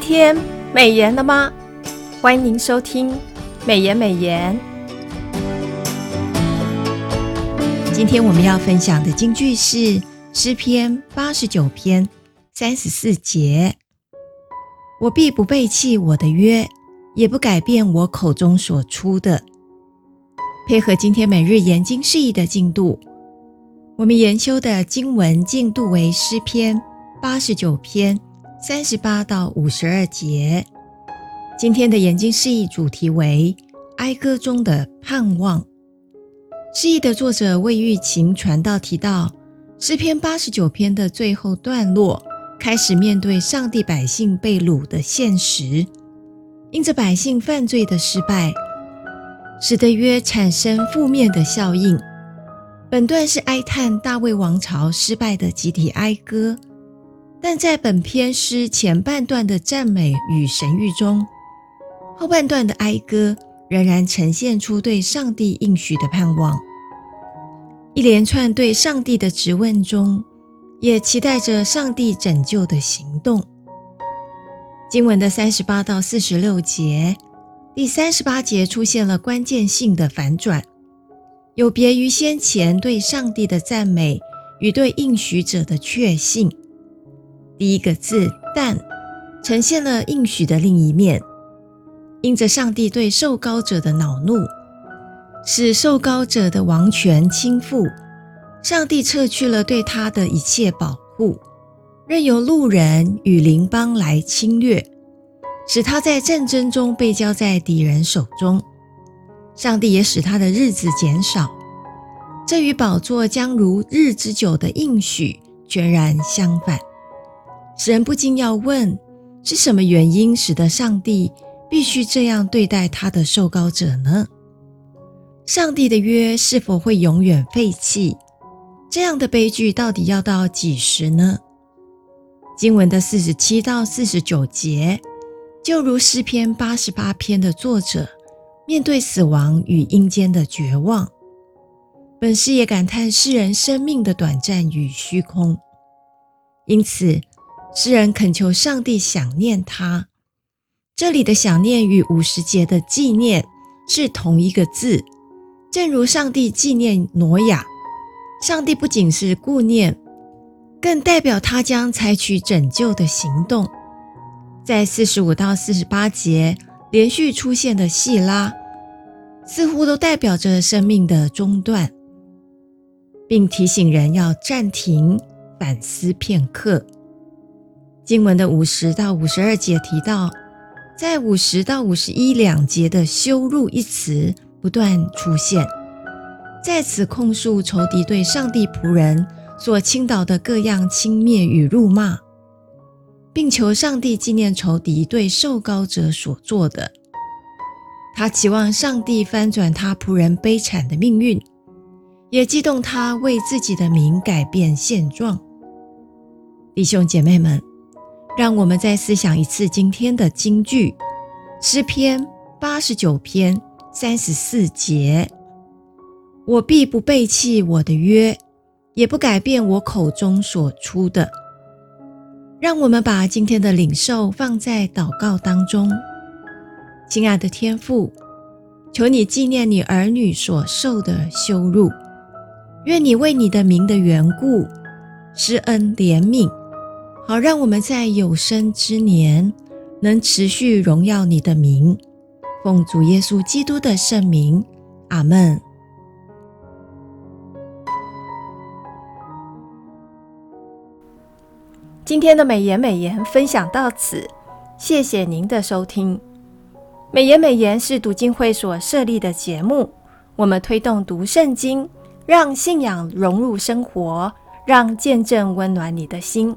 今天美颜了吗？欢迎您收听美颜美颜。今天我们要分享的金句是诗篇八十九篇三十四节：“我必不背弃我的约，也不改变我口中所出的。”配合今天每日研经释义的进度，我们研修的经文进度为诗篇八十九篇。三十八到五十二节，今天的眼睛释义主题为哀歌中的盼望。释义的作者魏玉琴传道提到，诗篇八十九篇的最后段落开始面对上帝百姓被掳的现实，因着百姓犯罪的失败，使得约产生负面的效应。本段是哀叹大卫王朝失败的集体哀歌。但在本篇诗前半段的赞美与神谕中，后半段的哀歌仍然呈现出对上帝应许的盼望。一连串对上帝的质问中，也期待着上帝拯救的行动。经文的三十八到四十六节，第三十八节出现了关键性的反转，有别于先前对上帝的赞美与对应许者的确信。第一个字“但”呈现了应许的另一面，因着上帝对受膏者的恼怒，使受膏者的王权倾覆，上帝撤去了对他的一切保护，任由路人与邻邦来侵略，使他在战争中被交在敌人手中。上帝也使他的日子减少，这与宝座将如日之久的应许全然相反。使人不禁要问：是什么原因使得上帝必须这样对待他的受膏者呢？上帝的约是否会永远废弃？这样的悲剧到底要到几时呢？经文的四十七到四十九节，就如诗篇八十八篇的作者面对死亡与阴间的绝望，本诗也感叹世人生命的短暂与虚空，因此。诗人恳求上帝想念他，这里的想念与五十节的纪念是同一个字，正如上帝纪念挪亚，上帝不仅是顾念，更代表他将采取拯救的行动。在四十五到四十八节连续出现的细拉，似乎都代表着生命的中断，并提醒人要暂停反思片刻。经文的五十到五十二节提到，在五十到五十一两节的“羞辱”一词不断出现，在此控诉仇敌对上帝仆人所倾倒的各样轻蔑与辱骂，并求上帝纪念仇敌对受膏者所做的。他期望上帝翻转他仆人悲惨的命运，也激动他为自己的名改变现状。弟兄姐妹们。让我们再思想一次今天的金句，诗篇八十九篇三十四节：“我必不背弃我的约，也不改变我口中所出的。”让我们把今天的领受放在祷告当中。亲爱的天父，求你纪念你儿女所受的羞辱，愿你为你的名的缘故施恩怜悯。好，让我们在有生之年能持续荣耀你的名，奉主耶稣基督的圣名，阿门。今天的美言美言分享到此，谢谢您的收听。美言美言是读经会所设立的节目，我们推动读圣经，让信仰融入生活，让见证温暖你的心。